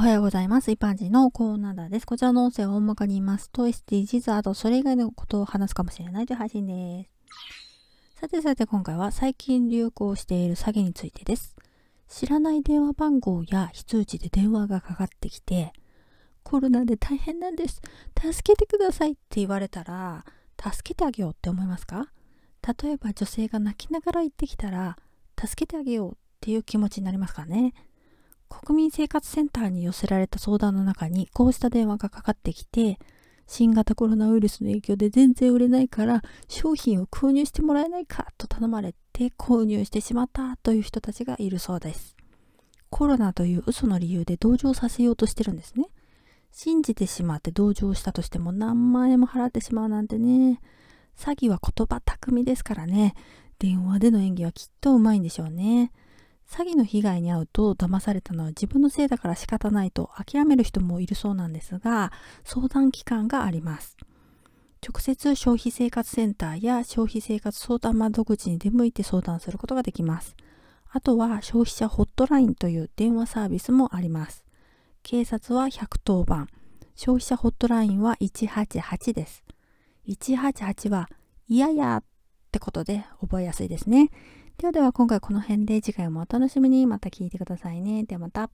おはようございます。一般人のコーナーです。こちらの音声を大まかに言いますと、SDGs、あとそれ以外のことを話すかもしれないという配信です。さてさて今回は最近流行している詐欺についてです。知らない電話番号や非通知で電話がかかってきて、コロナで大変なんです。助けてくださいって言われたら、助けてあげようって思いますか？例えば女性が泣きながら言ってきたら、助けてあげようっていう気持ちになりますかね？国民生活センターに寄せられた相談の中にこうした電話がかかってきて新型コロナウイルスの影響で全然売れないから商品を購入してもらえないかと頼まれて購入してしまったという人たちがいるそうです。コロナという嘘の理由で同情させようとしてるんですね。信じてしまって同情したとしても何万円も払ってしまうなんてね。詐欺は言葉巧みですからね。電話での演技はきっとうまいんでしょうね。詐欺の被害に遭うと騙されたのは自分のせいだから仕方ないと諦める人もいるそうなんですが相談機関があります。直接消費生活センターや消費生活相談窓口に出向いて相談することができます。あとは消費者ホットラインという電話サービスもあります。警察は110番。消費者ホットラインは188です。188はいややってことで覚えやすいですね。ではでは今回この辺で次回もお楽しみにまた聞いてくださいね。ではまた。